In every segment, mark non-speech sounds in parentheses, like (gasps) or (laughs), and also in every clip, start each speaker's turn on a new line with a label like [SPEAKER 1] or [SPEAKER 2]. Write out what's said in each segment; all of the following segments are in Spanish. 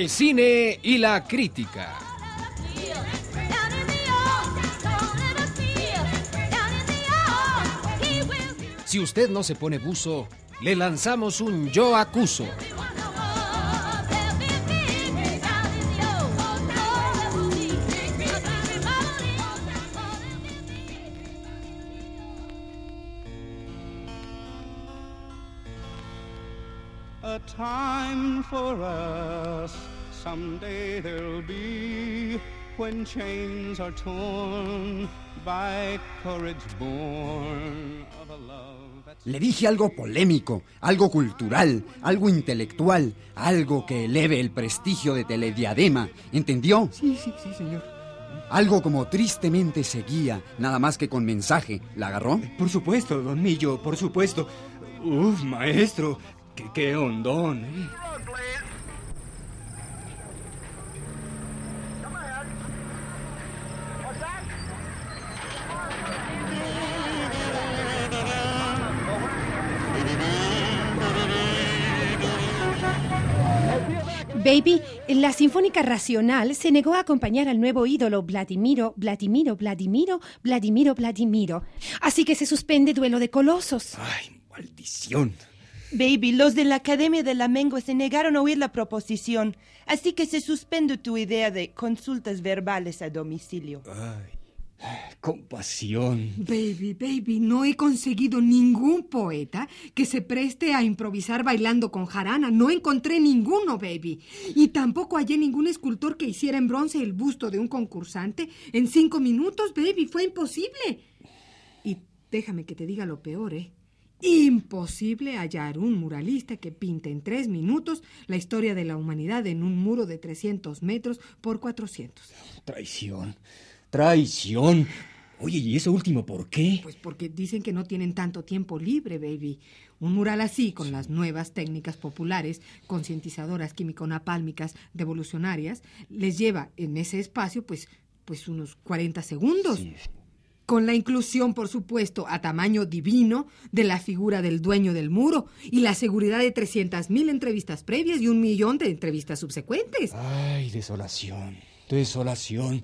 [SPEAKER 1] el cine y la crítica. Si usted no se pone buzo, le lanzamos un yo acuso.
[SPEAKER 2] A time for us, someday there'll be when chains are torn by courage born of a love that's
[SPEAKER 3] Le dije algo polémico, algo cultural, algo intelectual, algo que eleve el prestigio de Telediadema. ¿Entendió?
[SPEAKER 4] Sí, sí, sí, señor.
[SPEAKER 3] Algo como tristemente seguía, nada más que con mensaje. ¿La agarró?
[SPEAKER 4] Por supuesto, don Millo, por supuesto. Uf, maestro, qué, qué hondón. ¿eh?
[SPEAKER 5] Baby, la Sinfónica Racional se negó a acompañar al nuevo ídolo Vladimiro, Vladimiro, Vladimiro, Vladimiro, Vladimiro. Así que se suspende Duelo de Colosos.
[SPEAKER 4] Ay, maldición.
[SPEAKER 6] Baby, los de la Academia de la Mengua se negaron a oír la proposición, así que se suspende tu idea de consultas verbales a domicilio.
[SPEAKER 4] Ay, compasión.
[SPEAKER 7] Baby, baby, no he conseguido ningún poeta que se preste a improvisar bailando con jarana. No encontré ninguno, baby. Y tampoco hallé ningún escultor que hiciera en bronce el busto de un concursante en cinco minutos, baby. Fue imposible. Y déjame que te diga lo peor, ¿eh? Imposible hallar un muralista que pinte en tres minutos la historia de la humanidad en un muro de 300 metros por 400.
[SPEAKER 4] Traición. Traición. Oye, ¿y eso último por qué?
[SPEAKER 7] Pues porque dicen que no tienen tanto tiempo libre, baby. Un mural así, con las nuevas técnicas populares, concientizadoras químico-napálmicas, devolucionarias, les lleva en ese espacio, pues, pues unos 40 segundos.
[SPEAKER 4] Sí.
[SPEAKER 7] Con la inclusión, por supuesto, a tamaño divino de la figura del dueño del muro y la seguridad de 300.000 entrevistas previas y un millón de entrevistas subsecuentes.
[SPEAKER 4] Ay, desolación. Desolación.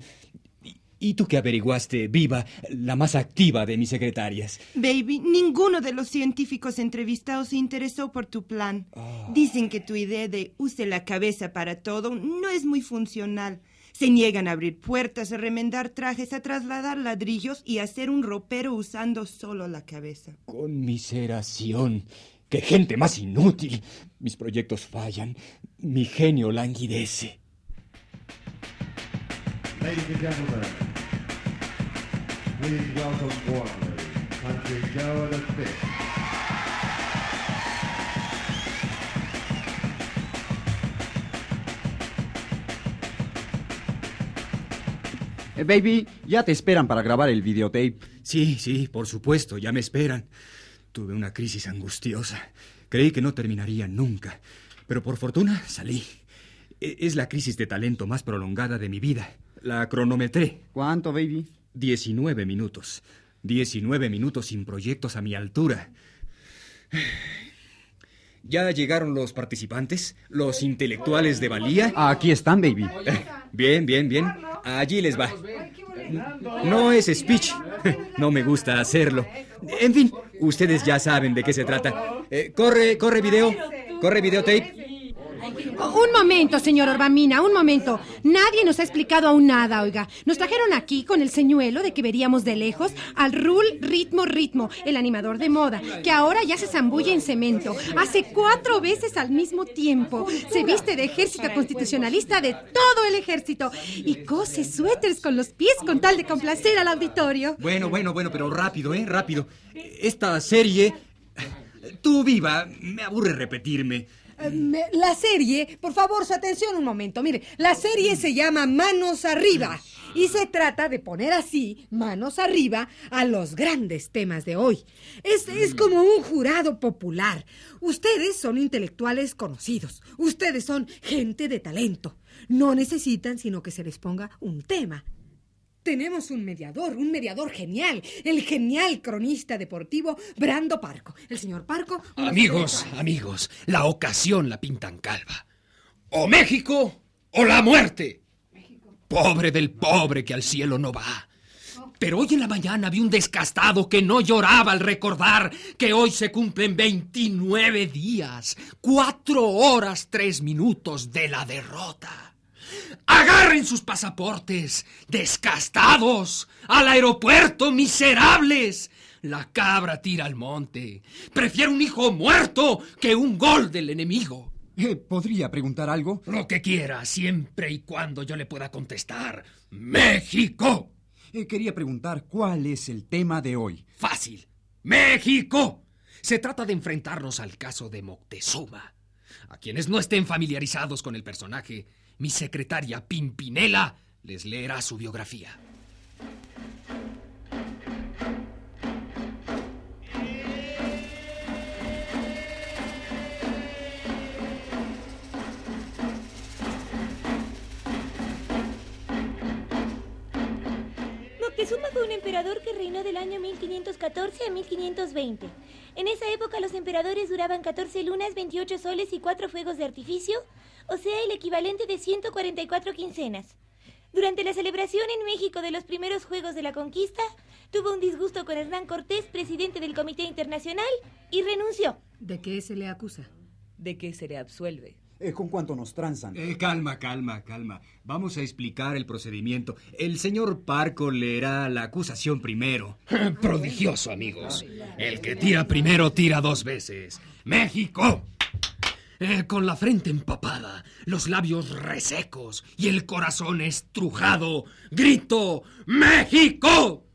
[SPEAKER 4] ¿Y- ¿Y tú qué averiguaste, viva, la más activa de mis secretarias?
[SPEAKER 6] Baby, ninguno de los científicos entrevistados se interesó por tu plan. Dicen que tu idea de use la cabeza para todo no es muy funcional. Se niegan a abrir puertas, a remendar trajes, a trasladar ladrillos y a hacer un ropero usando solo la cabeza.
[SPEAKER 4] Conmiseración. ¡Qué gente más inútil! Mis proyectos fallan. Mi genio languidece.
[SPEAKER 8] Ladies and gentlemen, please welcome warmly Country Joe the Fish.
[SPEAKER 3] Eh, baby, ya te esperan para grabar el videotape.
[SPEAKER 4] Sí, sí, por supuesto, ya me esperan. Tuve una crisis angustiosa. Creí que no terminaría nunca. Pero por fortuna salí. E- Es la crisis de talento más prolongada de mi vida. La cronometré.
[SPEAKER 3] ¿Cuánto, baby?
[SPEAKER 4] 19 minutos. 19 minutos sin proyectos a mi altura. ¿Ya llegaron los participantes? ¿Los intelectuales de valía?
[SPEAKER 3] Aquí están, baby.
[SPEAKER 4] Bien, bien, bien. Allí les va. No es speech. No me gusta hacerlo. En fin, ustedes ya saben de qué se trata. Eh, corre, corre video. Corre videotape.
[SPEAKER 5] Un momento, señor Orbamina, un momento. Nadie nos ha explicado aún nada, oiga. Nos trajeron aquí con el señuelo de que veríamos de lejos al Rul Ritmo Ritmo, el animador de moda, que ahora ya se zambulle en cemento. Hace cuatro veces al mismo tiempo. Se viste de ejército constitucionalista de todo el ejército y cose suéteres con los pies con tal de complacer al auditorio.
[SPEAKER 4] Bueno, bueno, bueno, pero rápido, ¿eh? Rápido. Esta serie... Tú viva, me aburre repetirme.
[SPEAKER 7] Eh, La serie, por favor, su atención un momento. Mire, la serie se llama Manos Arriba y se trata de poner así, manos arriba, a los grandes temas de hoy. Es, es como un jurado popular. Ustedes son intelectuales conocidos. Ustedes son gente de talento. No necesitan sino que se les ponga un tema. Tenemos un mediador, un mediador genial, el genial cronista deportivo Brando Parco. El señor Parco.
[SPEAKER 1] Amigos,
[SPEAKER 7] 40 años.
[SPEAKER 1] amigos, la ocasión la pintan calva. O México o la muerte. Pobre del pobre que al cielo no va. Pero hoy en la mañana vi un descastado que no lloraba al recordar que hoy se cumplen 29 días, cuatro horas, tres minutos de la derrota. Agarren sus pasaportes, descastados, al aeropuerto, miserables. La cabra tira al monte. Prefiero un hijo muerto que un gol del enemigo.
[SPEAKER 3] Eh, ¿Podría preguntar algo?
[SPEAKER 1] Lo que quiera, siempre y cuando yo le pueda contestar. ¡México!
[SPEAKER 3] Eh, quería preguntar cuál es el tema de hoy.
[SPEAKER 1] Fácil. ¡México! Se trata de enfrentarnos al caso de Moctezuma. A quienes no estén familiarizados con el personaje, mi secretaria Pimpinela les leerá su biografía.
[SPEAKER 9] Moctezuma fue un emperador que reinó del año 1514 a 1520. En esa época los emperadores duraban 14 lunas, 28 soles y 4 fuegos de artificio, o sea, el equivalente de 144 quincenas. Durante la celebración en México de los primeros Juegos de la Conquista, tuvo un disgusto con Hernán Cortés, presidente del Comité Internacional, y renunció.
[SPEAKER 7] ¿De qué se le acusa?
[SPEAKER 10] ¿De qué se le absuelve?
[SPEAKER 3] Eh, ¿Con cuánto nos transan?
[SPEAKER 4] Eh, calma, calma, calma. Vamos a explicar el procedimiento. El señor Parco leerá la acusación primero. (laughs)
[SPEAKER 1] Prodigioso, amigos. El que tira primero tira dos veces. ¡México! Eh, con la frente empapada, los labios resecos y el corazón estrujado, grito ¡México!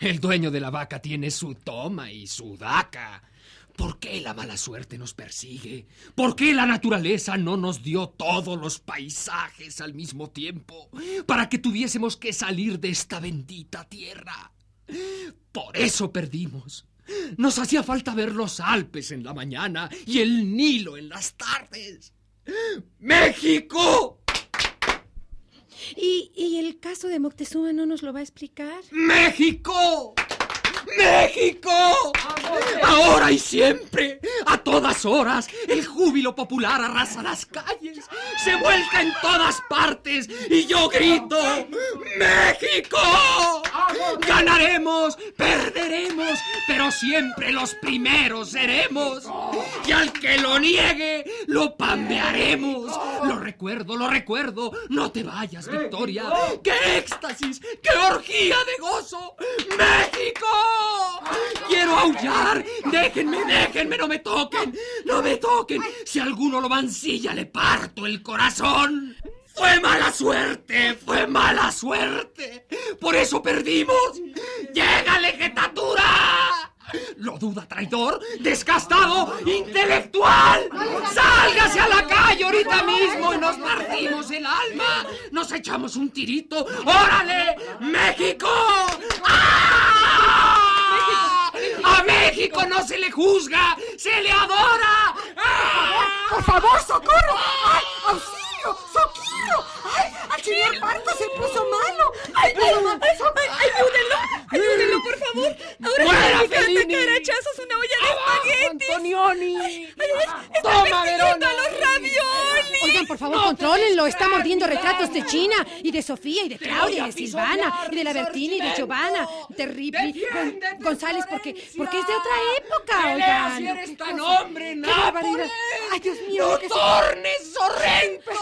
[SPEAKER 1] El dueño de la vaca tiene su toma y su daca. ¿Por qué la mala suerte nos persigue? ¿Por qué la naturaleza no nos dio todos los paisajes al mismo tiempo para que tuviésemos que salir de esta bendita tierra? Por eso perdimos. Nos hacía falta ver los Alpes en la mañana y el Nilo en las tardes. ¡México!
[SPEAKER 5] ¿Y, y el caso de Moctezuma no nos lo va a explicar?
[SPEAKER 1] ¡México! ¡México! Ahora y siempre, a todas horas, el júbilo popular arrasa las calles, se vuelca en todas partes y yo grito, ¡México! Ganaremos, perderemos, pero siempre los primeros seremos. Y al que lo niegue, lo pambearemos. Lo recuerdo, lo recuerdo. No te vayas, Victoria. ¡Qué éxtasis! ¡Qué orgía de gozo! ¡México! ¡Déjenme, déjenme! ¡No me toquen! ¡No me toquen! Si alguno lo mancilla, le parto el corazón. ¡Fue mala suerte! ¡Fue mala suerte! ¡Por eso perdimos! ¡Llega jetatura! ¿Lo duda, traidor? ¡Desgastado! ¡Intelectual! ¡Sálgase a la calle ahorita mismo y nos partimos el alma! ¡Nos echamos un tirito! ¡Órale! ¡México! ¡Ah! ¡A México no se le juzga! ¡Se le adora! ¡Ah!
[SPEAKER 11] ¡Por favor, socorro! ¡Ay, auxilio! ¡Soquillo! ¡Ay, al señor Marco se puso malo! ¡Ay,
[SPEAKER 10] ay, ay, ayúdenlo! ¡Ayúdenlo, por favor! Ahora
[SPEAKER 1] ¡Fuera, Fellini!
[SPEAKER 10] hachazos una olla de espaguetis.
[SPEAKER 1] Antonioni!
[SPEAKER 10] ¡Ay, ay, está
[SPEAKER 1] ¡Toma, Verona!
[SPEAKER 10] a los raviolis!
[SPEAKER 5] Oigan, por favor, contrólenlo. Está mordiendo retratos de China y de Sofía y de Claudia y de Silvana y de la Bertina y de Giovanna. Terrible. Gon- González, porque, porque es de otra época,
[SPEAKER 1] ¡Pelea si
[SPEAKER 5] oigan.
[SPEAKER 1] eres tan hombre.
[SPEAKER 5] ¡Ay, Dios mío!
[SPEAKER 1] ¡No
[SPEAKER 5] ¿qué se-
[SPEAKER 1] tornes, sorrento!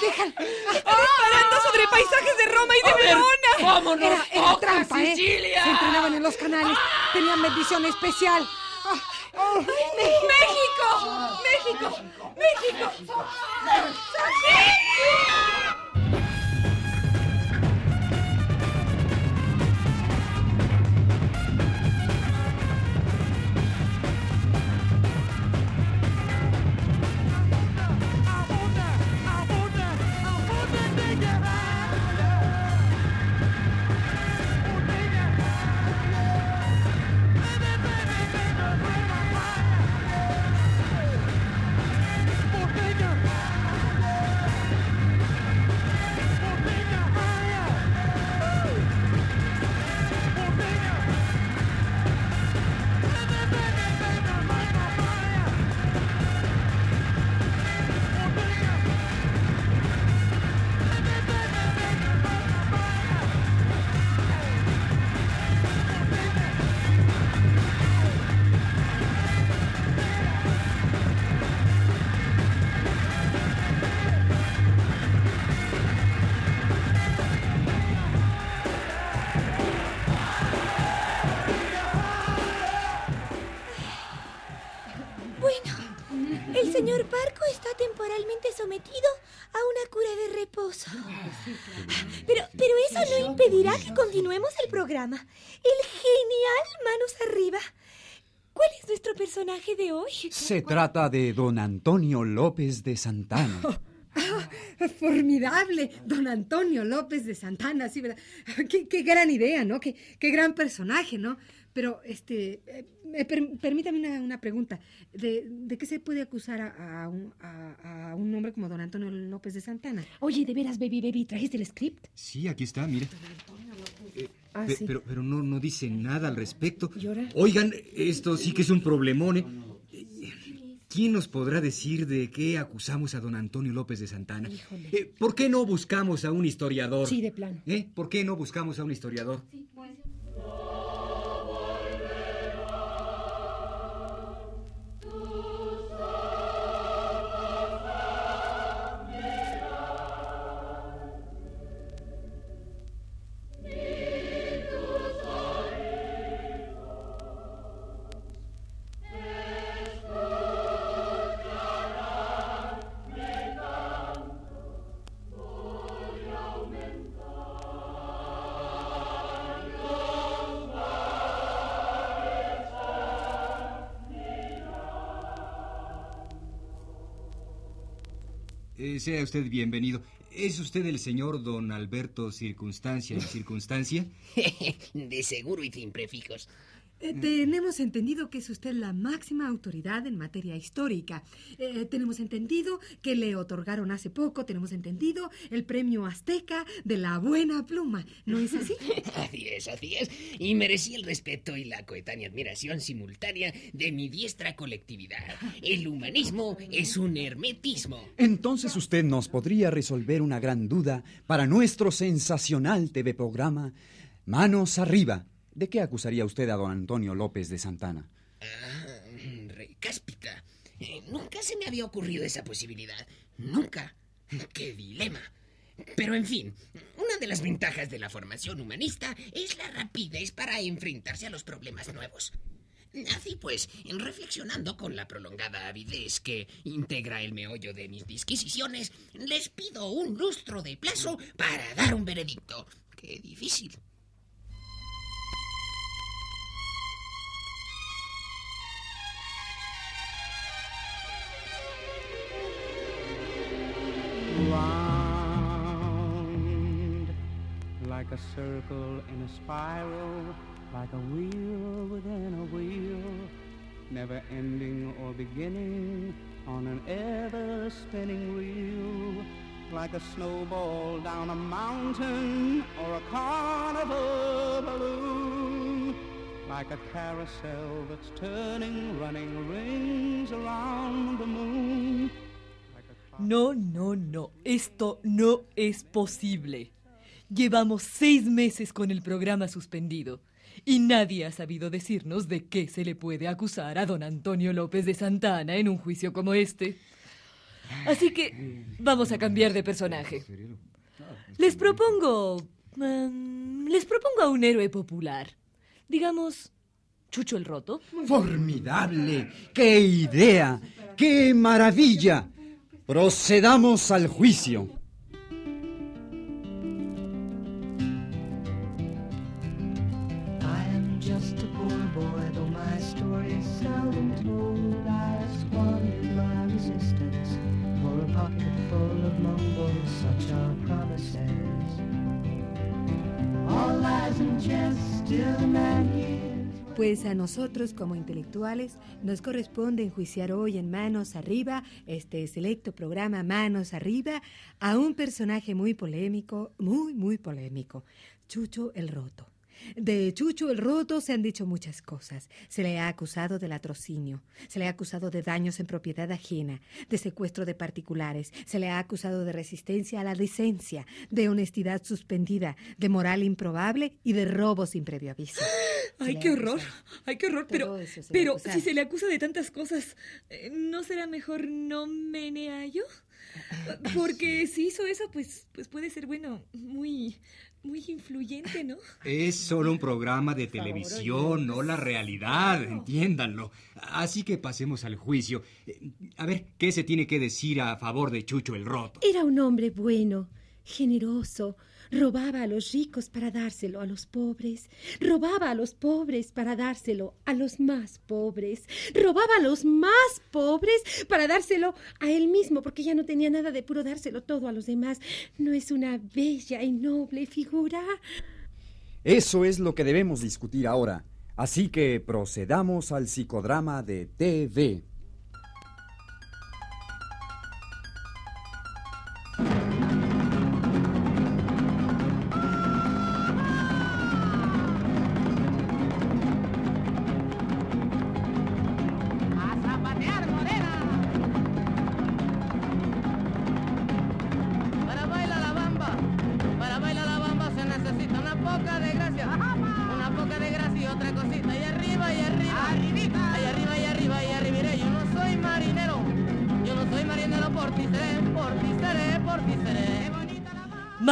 [SPEAKER 5] Déjalo.
[SPEAKER 10] Disparando sobre paisajes de Roma y de
[SPEAKER 1] ver,
[SPEAKER 10] Verona.
[SPEAKER 1] ¡Vámonos!
[SPEAKER 5] Era, era
[SPEAKER 1] toca
[SPEAKER 5] trampa, ¿eh?
[SPEAKER 1] Sicilia!
[SPEAKER 5] Se entrenaban en los canales. Tenían bendición especial. Ah, ah,
[SPEAKER 10] ¡México! ¡México! ¡México!
[SPEAKER 9] Paco que continuemos el programa. El genial Manos Arriba. ¿Cuál es nuestro personaje de hoy?
[SPEAKER 3] Se trata de don Antonio López de Santana. (laughs)
[SPEAKER 7] Formidable, don Antonio López de Santana, sí, ¿verdad? (laughs) Qué, qué gran idea, ¿no? Qué, qué, gran personaje, ¿no? Pero, este, eh, per, permítame una, una pregunta. ¿De, ¿De, qué se puede acusar a, a, un, a, a, un hombre como don Antonio López de Santana?
[SPEAKER 5] Oye, de veras, baby, baby, ¿trajiste el script?
[SPEAKER 4] Sí, aquí está, mira. Eh,
[SPEAKER 7] Ah,
[SPEAKER 4] pe-
[SPEAKER 7] sí.
[SPEAKER 4] pero, pero no, no dice nada al respecto.
[SPEAKER 7] ¿Y ahora?
[SPEAKER 4] Oigan, esto sí que es un problemón. ¿eh? ¿Quién nos podrá decir de qué acusamos a don Antonio López de Santana?
[SPEAKER 5] Híjole.
[SPEAKER 4] Eh, ¿Por qué no buscamos a un historiador?
[SPEAKER 5] Sí, de plano.
[SPEAKER 4] ¿Eh? ¿Por qué no buscamos a un historiador? Eh, sea usted bienvenido. ¿Es usted el señor don Alberto Circunstancia y Circunstancia? (laughs)
[SPEAKER 12] De seguro y sin prefijos.
[SPEAKER 7] Eh, tenemos entendido que es usted la máxima autoridad en materia histórica. Eh, tenemos entendido que le otorgaron hace poco, tenemos entendido, el premio Azteca de la buena pluma. ¿No es así? (laughs)
[SPEAKER 12] Así es, así es. Y merecí el respeto y la coetánea admiración simultánea de mi diestra colectividad. El humanismo es un hermetismo.
[SPEAKER 3] Entonces usted nos podría resolver una gran duda para nuestro sensacional TV programa Manos Arriba. ¿De qué acusaría usted a don Antonio López de Santana?
[SPEAKER 12] Ah, recáspita. Eh, nunca se me había ocurrido esa posibilidad. Nunca. ¡Qué dilema! Pero en fin, una de las ventajas de la formación humanista es la rapidez para enfrentarse a los problemas nuevos. Así pues, reflexionando con la prolongada avidez que integra el meollo de mis disquisiciones, les pido un lustro de plazo para dar un veredicto. ¡Qué difícil!
[SPEAKER 2] A circle in a spiral, like a wheel within a wheel, never ending or beginning on an ever spinning wheel, like a snowball down a mountain or a carnival balloon. Like a carousel that's turning, running rings around the moon.
[SPEAKER 13] No, no, no. Esto no es posible. Llevamos seis meses con el programa suspendido y nadie ha sabido decirnos de qué se le puede acusar a don Antonio López de Santana en un juicio como este. Así que vamos a cambiar de personaje. Les propongo... em, les propongo a un héroe popular. Digamos, Chucho el Roto.
[SPEAKER 3] ¡Formidable! ¡Qué idea! ¡Qué maravilla! Procedamos al juicio.
[SPEAKER 7] Pues a nosotros como intelectuales nos corresponde enjuiciar hoy en Manos Arriba, este selecto programa Manos Arriba, a un personaje muy polémico, muy, muy polémico, Chucho el Roto. De Chucho el Roto se han dicho muchas cosas. Se le ha acusado de latrocinio, se le ha acusado de daños en propiedad ajena, de secuestro de particulares, se le ha acusado de resistencia a la licencia, de honestidad suspendida, de moral improbable y de robo sin previo aviso. (gasps) Se
[SPEAKER 13] Ay, qué horror. Ay, qué horror. Pero,
[SPEAKER 7] Todo
[SPEAKER 13] pero si se le acusa de tantas cosas, eh, ¿no será mejor no meneallo? Porque si hizo eso, pues, pues puede ser, bueno, muy,
[SPEAKER 10] muy influyente, ¿no?
[SPEAKER 4] Es solo un programa de televisión, no la realidad, entiéndanlo. Así que pasemos al juicio. Eh, A ver, ¿qué se tiene que decir a favor de Chucho el Roto?
[SPEAKER 5] Era un hombre bueno, generoso. Robaba a los ricos para dárselo a los pobres. Robaba a los pobres para dárselo a los más pobres. Robaba a los más pobres para dárselo a él mismo, porque ya no tenía nada de puro dárselo todo a los demás. ¿No es una bella y noble figura?
[SPEAKER 3] Eso es lo que debemos discutir ahora. Así que procedamos al psicodrama de TV.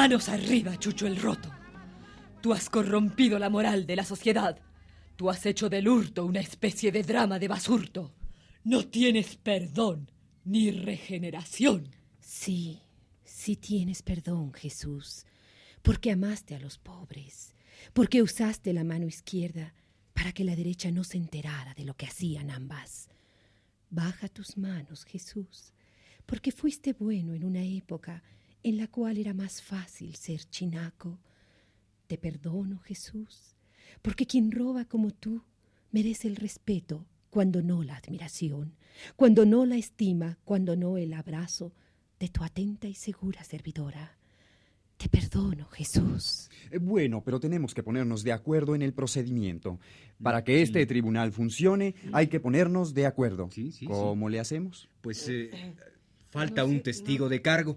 [SPEAKER 13] Manos arriba, Chucho el Roto. Tú has corrompido la moral de la sociedad. Tú has hecho del hurto una especie de drama de basurto. No tienes perdón ni regeneración.
[SPEAKER 5] Sí, sí tienes perdón, Jesús, porque amaste a los pobres, porque usaste la mano izquierda para que la derecha no se enterara de lo que hacían ambas. Baja tus manos, Jesús, porque fuiste bueno en una época en la cual era más fácil ser chinaco. Te perdono, Jesús, porque quien roba como tú merece el respeto cuando no la admiración, cuando no la estima, cuando no el abrazo de tu atenta y segura servidora. Te perdono, Jesús.
[SPEAKER 3] Eh, Bueno, pero tenemos que ponernos de acuerdo en el procedimiento. Para que este tribunal funcione, hay que ponernos de acuerdo. ¿Cómo le hacemos?
[SPEAKER 4] Pues eh, falta un testigo de cargo.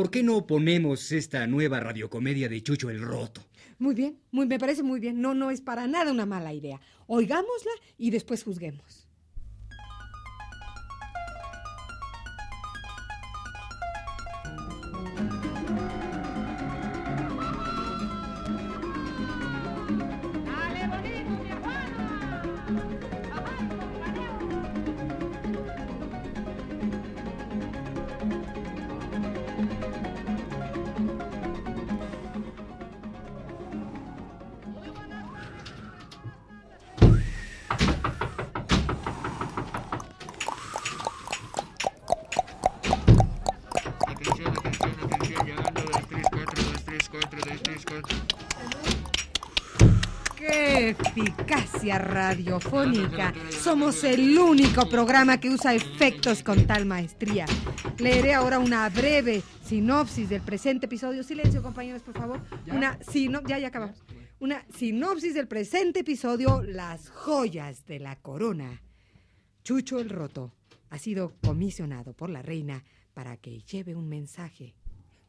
[SPEAKER 4] ¿Por qué no ponemos esta nueva radiocomedia de Chucho el Roto?
[SPEAKER 7] Muy bien, muy, me parece muy bien. No, no es para nada una mala idea. Oigámosla y después juzguemos. ¡Qué eficacia radiofónica! Somos el único programa que usa efectos con tal maestría. Leeré ahora una breve sinopsis del presente episodio. Silencio, compañeros, por favor. Una sino... Ya, ya acabamos. Una sinopsis del presente episodio, Las joyas de la corona. Chucho el Roto ha sido comisionado por la reina para que lleve un mensaje.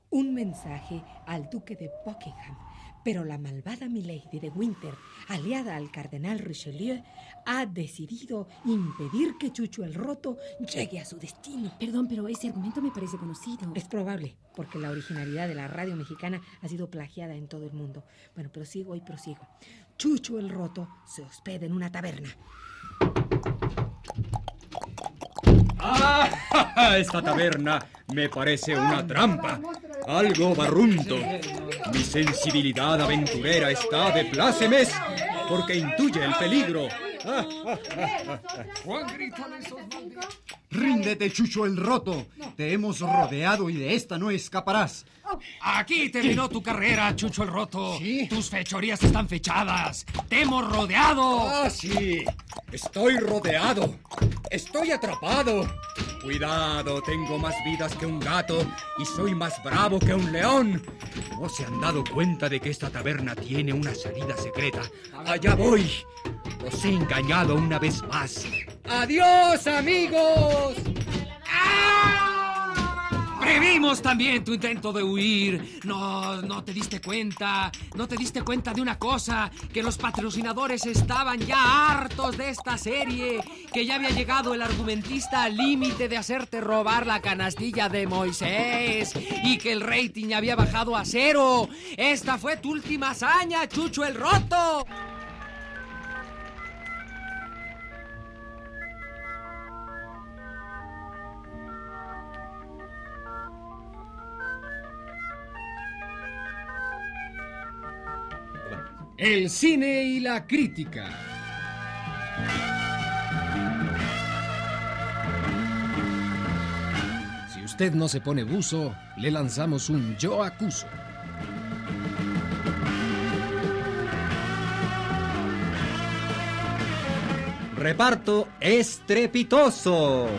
[SPEAKER 7] Un mensaje al duque de Buckingham. Pero la malvada Milady de Winter, aliada al cardenal Richelieu, ha decidido impedir que Chucho el Roto llegue a su destino.
[SPEAKER 5] Perdón, pero ese argumento me parece conocido.
[SPEAKER 7] Es probable, porque la originalidad de la radio mexicana ha sido plagiada en todo el mundo. Bueno, prosigo y prosigo. Chucho el Roto se hospeda en una taberna.
[SPEAKER 4] ¡Ah! (laughs) Esta taberna me parece una trampa. Algo barrunto. Mi sensibilidad aventurera está de plácemes porque intuye el peligro. (laughs)
[SPEAKER 14] Juan gritan esos Ríndete, Chucho el Roto. Te hemos rodeado y de esta no escaparás.
[SPEAKER 1] Aquí terminó tu carrera, Chucho el Roto. Tus fechorías están fechadas. Te hemos rodeado.
[SPEAKER 4] Ah, sí. Estoy rodeado. Estoy atrapado. Cuidado, tengo más vidas que un gato y soy más bravo que un león. ¿No se han dado cuenta de que esta taberna tiene una salida secreta? Allá voy. Los he engañado una vez más. ¡Adiós, amigos!
[SPEAKER 1] Previmos también tu intento de huir. No, no te diste cuenta. No te diste cuenta de una cosa, que los patrocinadores estaban ya hartos de esta serie, que ya había llegado el argumentista al límite de hacerte robar la canastilla de Moisés y que el rating había bajado a cero. Esta fue tu última hazaña, Chucho el Roto. El cine y la crítica. Si usted no se pone buzo, le lanzamos un yo acuso.
[SPEAKER 4] Reparto estrepitoso.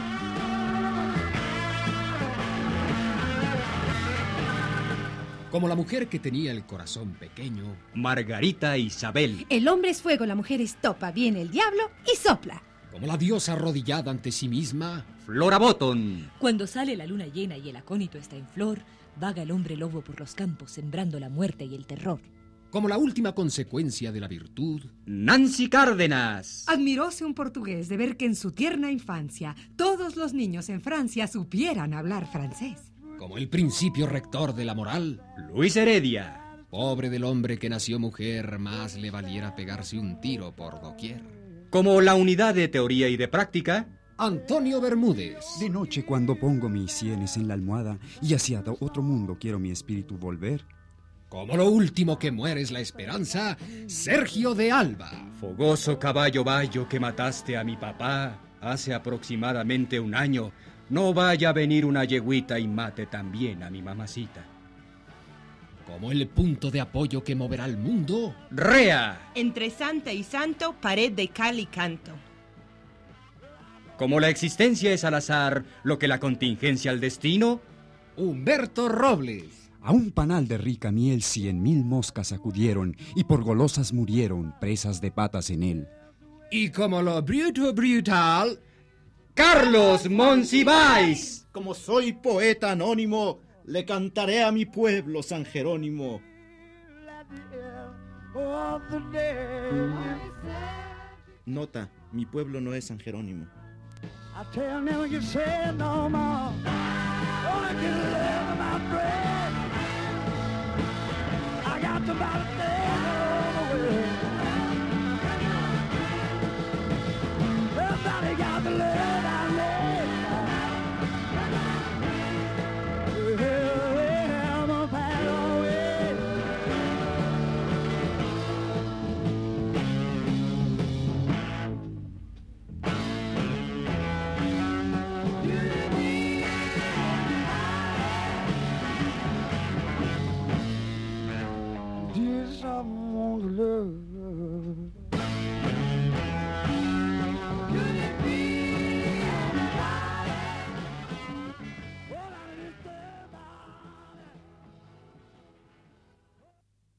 [SPEAKER 1] Como la mujer que tenía el corazón pequeño.
[SPEAKER 4] Margarita Isabel.
[SPEAKER 5] El hombre es fuego, la mujer es topa, viene el diablo y sopla.
[SPEAKER 1] Como la diosa arrodillada ante sí misma.
[SPEAKER 4] Flora Botton.
[SPEAKER 13] Cuando sale la luna llena y el acónito está en flor, vaga el hombre lobo por los campos sembrando la muerte y el terror.
[SPEAKER 1] Como la última consecuencia de la virtud.
[SPEAKER 4] Nancy Cárdenas.
[SPEAKER 7] Admiróse un portugués de ver que en su tierna infancia todos los niños en Francia supieran hablar francés.
[SPEAKER 1] Como el principio rector de la moral.
[SPEAKER 4] Luis Heredia.
[SPEAKER 1] Pobre del hombre que nació mujer, más le valiera pegarse un tiro por doquier.
[SPEAKER 4] Como la unidad de teoría y de práctica.
[SPEAKER 1] Antonio Bermúdez.
[SPEAKER 3] De noche cuando pongo mis sienes en la almohada y hacia otro mundo quiero mi espíritu volver.
[SPEAKER 1] Como lo último que muere es la esperanza, Sergio de Alba.
[SPEAKER 4] Fogoso caballo bayo que mataste a mi papá hace aproximadamente un año. No vaya a venir una yeguita y mate también a mi mamacita.
[SPEAKER 1] Como el punto de apoyo que moverá el mundo.
[SPEAKER 4] ¡Rea!
[SPEAKER 6] Entre santa y santo, pared de cal y canto.
[SPEAKER 4] Como la existencia es al azar, lo que la contingencia al destino.
[SPEAKER 1] Humberto Robles.
[SPEAKER 3] A un panal de rica miel cien mil moscas acudieron y por golosas murieron presas de patas en él.
[SPEAKER 1] Y como lo bruto brutal,
[SPEAKER 4] Carlos Monsiváis.
[SPEAKER 15] Como soy poeta anónimo, le cantaré a mi pueblo San Jerónimo. Nota, mi pueblo no es San Jerónimo.
[SPEAKER 16] I